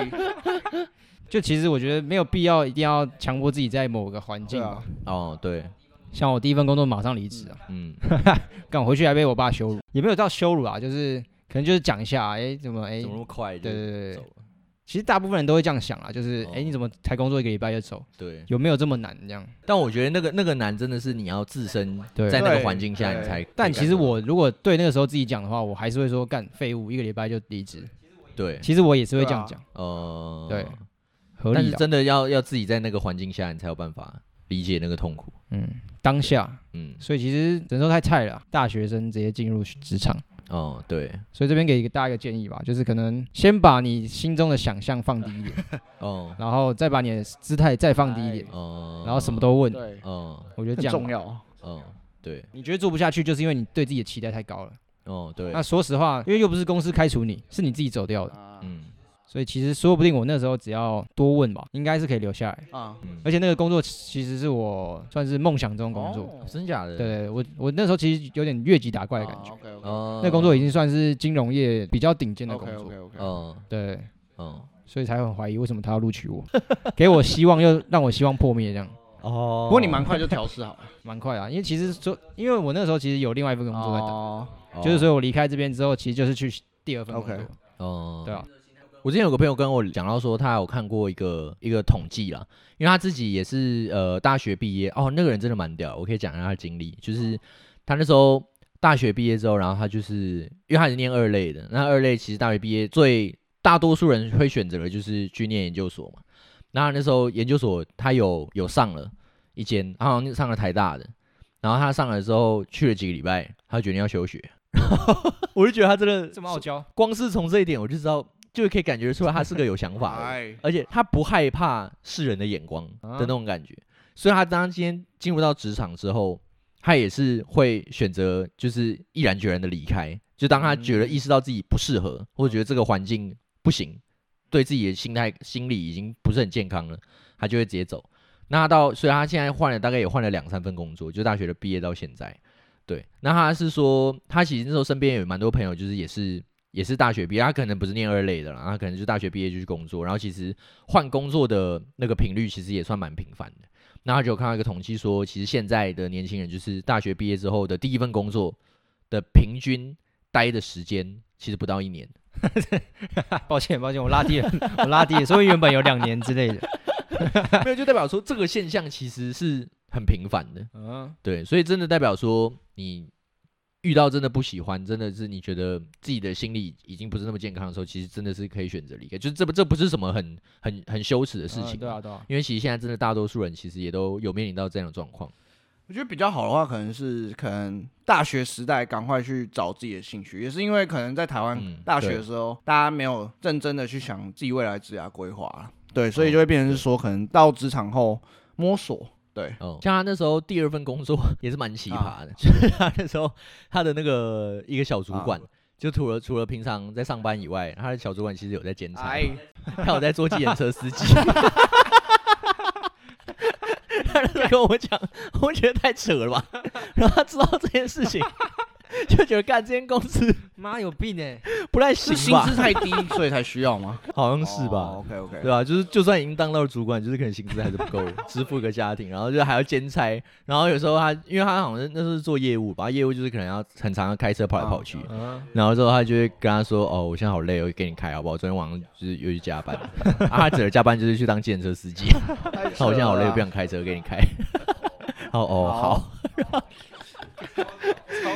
[laughs] 就其实我觉得没有必要一定要强迫自己在某个环境。哦对，像我第一份工作马上离职啊，嗯。[laughs] 干我回去还被我爸羞辱，也没有到羞辱啊，就是可能就是讲一下，哎、怎么哎、怎么那么快就对对对？其实大部分人都会这样想啊，就是哎、哦你怎么才工作一个礼拜就走？对，有没有这么难这样？但我觉得那个那个难真的是你要自身对在那个环境下，你才。但其实我如果对那个时候自己讲的话，我还是会说干废物，一个礼拜就离职。对，其实我也是会这样对讲，哦，对合理。但是真的要要自己在那个环境下，你才有办法理解那个痛苦。嗯，当下，嗯，所以其实只能说太菜了啊，大学生直接进入职场。哦，对，所以这边给一个大家一个建议吧，就是可能先把你心中的想象放低一点，[laughs] 哦，然后再把你的姿态再放低一点，哦，然后什么都问。对，哦，我觉得这样，很重要。哦，对，你觉得做不下去，就是因为你对自己的期待太高了。哦，对。那，说实话，因为又不是公司开除你，是你自己走掉的，所以其实说不定我那时候只要多问吧，应该是可以留下来。啊，嗯，而且那个工作其实是我算是梦想中的工作。哦真假的？对，对对，我我那时候其实有点越级打怪的感觉。OK OK 哦，那工作已经算是金融业比较顶尖的工作，OK OK，哦，对，哦，所以才很怀疑为什么他要录取我，[laughs] 给我希望又让我希望破灭，这样哦，不过你蛮快就调试好了。[laughs] 蛮快啊。因为其实说，因为我那时候其实有另外一份工作在等，哦，哦就是说我离开这边之后，其实就是去第二份工作 OK 哦，对啊，我之前有个朋友跟我讲到说，他有看过一个一个统计啦，因为他自己也是呃大学毕业哦，那个人真的蛮屌，我可以讲一下他的经历，就是他那时候大学毕业之后，然后他就是因为他是念二类的，那二类其实大学毕业最大多数人会选择的就是去念研究所嘛，那他那时候研究所他有有上了一间，他好像上了台大的，然后他上了之后去了几个礼拜，他决定要休学，[laughs] 我就觉得他真的这么傲娇，光是从这一点我就知道，就可以感觉出来他是个有想法的 [laughs] 而且他不害怕世人的眼光的啊那种感觉。所以他当今天进入到职场之后，他也是会选择就是毅然决然的离开。就当他觉得嗯意识到自己不适合，或者觉得这个环境不行，对自己的心态心理已经不是很健康了，他就会直接走。那他到，所以他现在换了大概也换了两三份工作，就大学的毕业到现在。对，那他是说，他其实那时候身边有蛮多朋友，就是也是也是大学毕业，他可能不是念二类的啦，他可能就大学毕业就去工作，然后其实换工作的那个频率其实也算蛮频繁的。那他就有看到一个统计说，其实现在的年轻人就是大学毕业之后的第一份工作的平均待的时间其实不到一年。[laughs] 抱歉抱歉，我拉低了，我拉低了，所以原本有两年之类的。[laughs] 没有，就代表说这个现象其实是很频繁的。嗯，对，所以真的代表说你遇到真的不喜欢，真的是你觉得自己的心理已经不是那么健康的时候，其实真的是可以选择离开，就是这不这不是什么很很很羞耻的事情、嗯对啊，对啊，因为其实现在真的大多数人其实也都有面临到这样的状况。我觉得比较好的话，可能是可能大学时代赶快去找自己的兴趣，也是因为可能在台湾嗯大学的时候，大家没有认真的去想自己未来职业规划对，所以就会变成是说，可能到职场后摸索，对，哦，像他那时候第二份工作 [laughs] 也是蛮奇葩的，[laughs] 就是他那时候他的那个一个小主管。就除了除了平常在上班以外，他的小主管其实有在兼差，哎，[laughs] 他有在做计程车司机。他跟我讲，我觉得太扯了吧。然后他知道这件事情，[laughs] 就觉得干这间公司 [laughs] 妈有病哎！[laughs] 不太是行吧？薪资太低，所以才需要吗？好像是吧？？OK OK，对吧、就是就算已经当到了主管，就是可能薪资还是不够支付一个家庭，然后就还要兼差，然后有时候他，因为他好像那是做业务吧，业务就是可能要很常要开车跑来跑去，嗯，然后之后他就会跟他说，哦，我现在好累，我给你开好不好？昨天晚上就是又去加班，啊，他只能加班就是去当计程车司机，太那我现在好累，不想开车，给你开。哦哦好，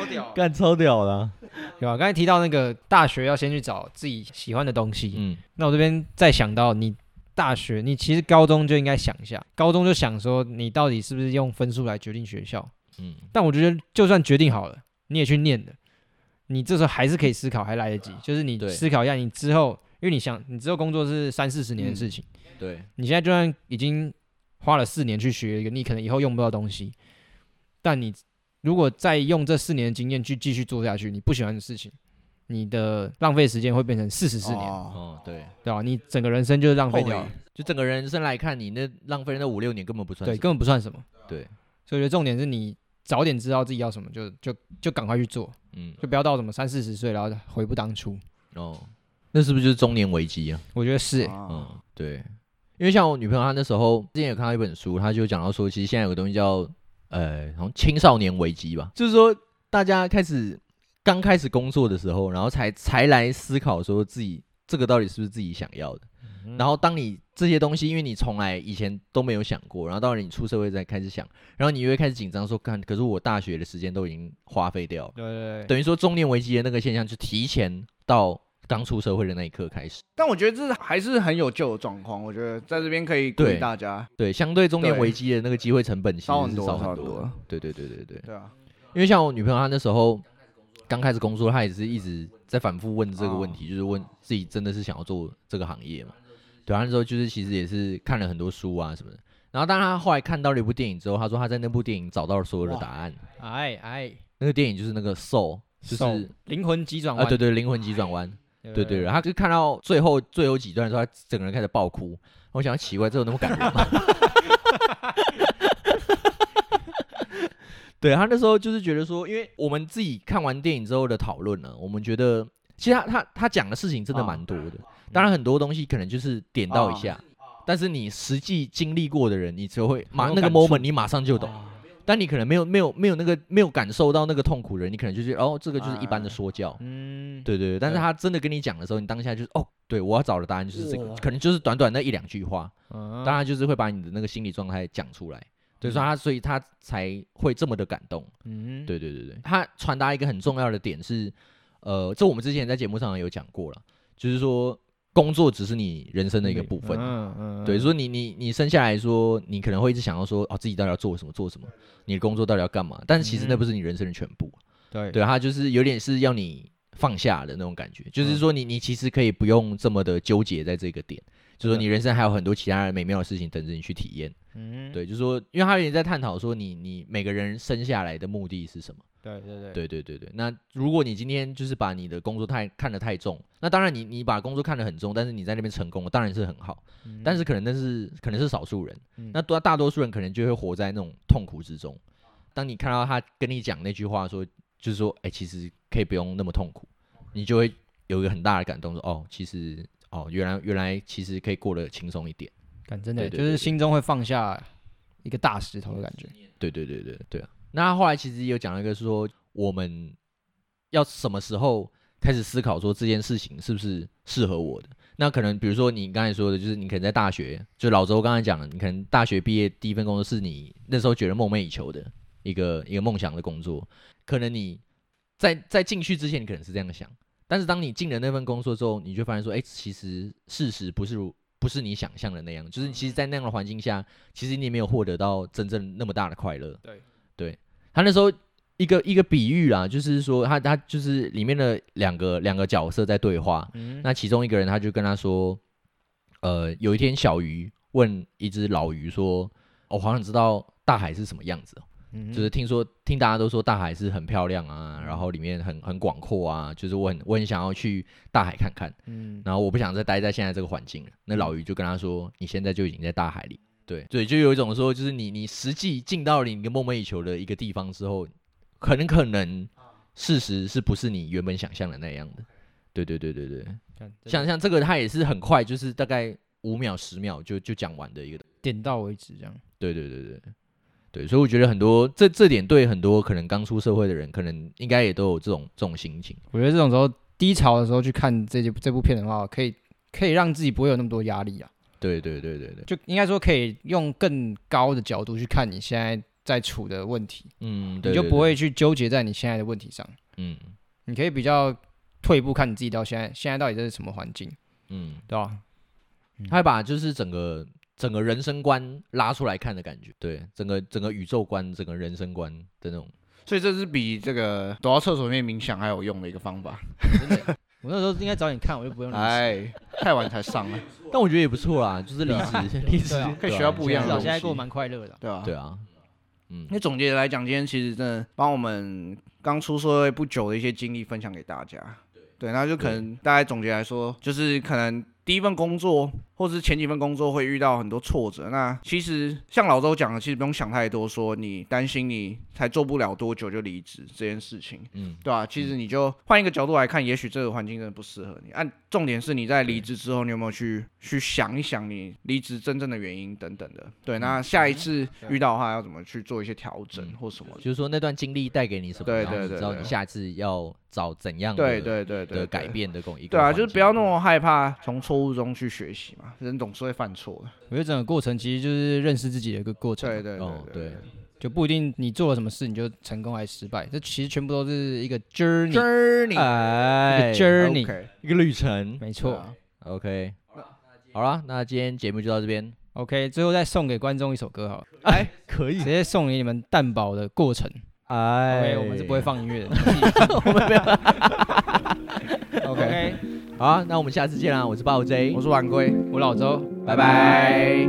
超屌。[laughs] 干超屌了，对吧？刚才提到那个大学要先去找自己喜欢的东西，嗯。那我这边再想到你大学，你其实高中就应该想一下，高中就想说你到底是不是用分数来决定学校。嗯。但我觉得就算决定好了，你也去念的，你这时候还是可以思考，还来得及。就是你思考一下，你之后，因为你想，你之后工作是三四十年的事情，对，你现在就算已经花了四年去学一个你可能以后用不到东西，但你如果再用这四年的经验去继续做下去，你不喜欢的事情，你的浪费时间会变成四十四年，哦。哦对，对吧？你整个人生就是浪费掉了，就整个人生来看，你那浪费那五六年根本不算对，么。根本不算什么。对，所以我觉得重点是你早点知道自己要什么，就就就赶快去做，嗯。就不要到什么三四十岁然后悔不当初。哦，那是不是就是中年危机啊？我觉得是、欸，啊。嗯，对，因为像我女朋友，她那时候之前有看到一本书，她就讲到说，其实现在有个东西叫呃，好像青少年危机吧，就是说大家开始刚开始工作的时候，然后才才来思考说自己这个到底是不是自己想要的。然后当你这些东西，因为你从来以前都没有想过，然后到了你出社会再开始想，然后你又会开始紧张说，看，可是我大学的时间都已经花费掉了，对对对，等于说中年危机的那个现象就提前到刚出社会的那一刻开始。但我觉得这还是很有救的状况，我觉得在这边可以鼓励大家。对，相对中年危机的那个机会成本其实少很多。对对对对对，对啊，因为像我女朋友，她那时候刚开始工作，她也是一直在反复问这个问题，就是问自己真的是想要做这个行业嘛？对，她那时候就是其实也是看了很多书啊什么的。然后，当她后来看到了一部电影之后，她说她在那部电影找到了所有的答案。哎哎，那个电影就是那个《Soul》，就是灵魂急转啊，弯，对对，灵魂急转弯。对对对，他就看到最后最后几段的时候，他整个人开始爆哭。我想奇怪，这有那么感人吗？[laughs] 对他那时候就是觉得说，因为我们自己看完电影之后的讨论呢，我们觉得其实他他他讲的事情真的蛮多的。当然很多东西可能就是点到一下，但是你实际经历过的人，你就会马那个 moment 你马上就懂。啊但你可能没有没有没有那个没有感受到那个痛苦的人，你可能就觉得哦，这个就是一般的说教。嗯，对对对，但是他真的跟你讲的时候，你当下就是哦，对我要找的答案就是这个，可能就是短短那一两句话，嗯，当然就是会把你的那个心理状态讲出来。对，所以他所以他才会这么的感动。嗯，对对对对，他传达一个很重要的点是，呃，这我们之前在节目上有讲过了，就是说工作只是你人生的一个部分。嗯嗯，对，说你你你生下来说，你可能会一直想要说，哦，自己到底要做什么做什么，你的工作到底要干嘛？但是其实那嗯不是你人生的全部。对对，他就是有点是要你放下的那种感觉，就是嗯说你你其实可以不用这么的纠结在这个点，就是说你人生还有很多其他的美妙的事情等着你去体验。嗯，对，就是说，因为他有点在探讨说你你每个人生下来的目的是什么。对对对，对对对对，那如果你今天就是把你的工作太看得太重，那当然你你把工作看得很重，但是你在那边成功了，当然是很好，嗯但是可能那是可能是少数人，嗯那多大多数人可能就会活在那种痛苦之中。当你看到他跟你讲那句话说，就是说，哎、其实可以不用那么痛苦，你就会有一个很大的感动，说，哦，其实，哦，原来原来其实可以过得轻松一点。感真的就是心中会放下一个大石头的感觉。对对对对对啊！那他后来其实也有讲了一个说，我们要什么时候开始思考说这件事情是不是适合我的？那可能比如说你刚才说的，就是你可能在大学，就老周刚才讲的，你可能大学毕业第一份工作是你那时候觉得梦寐以求的一个一个梦想的工作，可能你在 [laughs] 在进去之前你可能是这样想，但是当你进了那份工作之后，你就发现说，哎、其实事实不是如不是你想象的那样，就是其实，在那样的环境下，其实你也没有获得到真正那么大的快乐。对，对他那时候一个一个比喻啦，就是说他他就是里面的两个两个角色在对话，嗯，那其中一个人他就跟他说，呃，有一天小鱼问一只老鱼说，哦我好想知道大海是什么样子哦。嗯就是听说听大家都说大海是很漂亮啊，然后里面很很广阔啊，就是我很我很想要去大海看看，嗯然后我不想再待在现在这个环境了。那老于就跟他说：“你现在就已经在大海里。”对对，就有一种说，就是你你实际进到了你一个梦寐以求的一个地方之后，可能可能事实是不是你原本想象的那样的？对对对对对，看真的像像这个他也是很快，就是大概五秒十秒就就讲完的一个。点到为止这样。对对对对对，所以我觉得很多这这点对很多可能刚出社会的人，可能应该也都有这种这种心情。我觉得这种时候低潮的时候去看这些这部片的话，可以可以让自己不会有那么多压力啊，对对对对对，就应该说可以用更高的角度去看你现在在处的问题，嗯，对你就不会去纠结在你现在的问题上，嗯。你可以比较退一步看你自己到现在现在到底这是什么环境，嗯，对吧？他会把就是整个整个人生观拉出来看的感觉，对，整个整个宇宙观、整个人生观的那种。所以这是比这个躲到厕所里面冥想还有用的一个方法。[laughs] 我那时候应该早点看，我就不用。哎，太晚才上了，但我觉得也不错啦，就是离职，离职可以学到不一样的东西至少现在过得蛮快乐的。对啊？对啊，嗯那总结来讲，今天其实真的帮我们刚出社会不久的一些经历分享给大家。对，那就可能大家总结来说，就是可能第一份工作，或或是前几份工作会遇到很多挫折。那其实像老周讲的，其实不用想太多，说你担心你才做不了多久就离职这件事情，嗯，对吧、其实你就换一个角度来看，也许这个环境真的不适合你。按重点是你在离职之后，你有没有去去想一想你离职真正的原因等等的。对，那下一次遇到的话，要怎么去做一些调整嗯或什么的？就是说那段经历带给你什么，对对对知道你下次要找怎样的对对对对对的改。变的共一个对啊，就是不要那么害怕从错误中去学习嘛，人总是会犯错的。我觉得整个过程其实就是认识自己的一个过程，对对对就不一定你做了什么事你就成功还是失败，这其实全部都是一个 journey，journey，哎一个 journey，OK 一个旅程。没错。啊 OK，好了，那今天节目就到这边。OK，最后再送给观众一首歌好了，哎，可以。直，接送给你们蛋堡的过程。哎。我们是不会放音乐的。[laughs] 我们没有。[laughs] OK，好，那我们下次见啦！我是鲍 J，我是晚归，我老周，拜拜。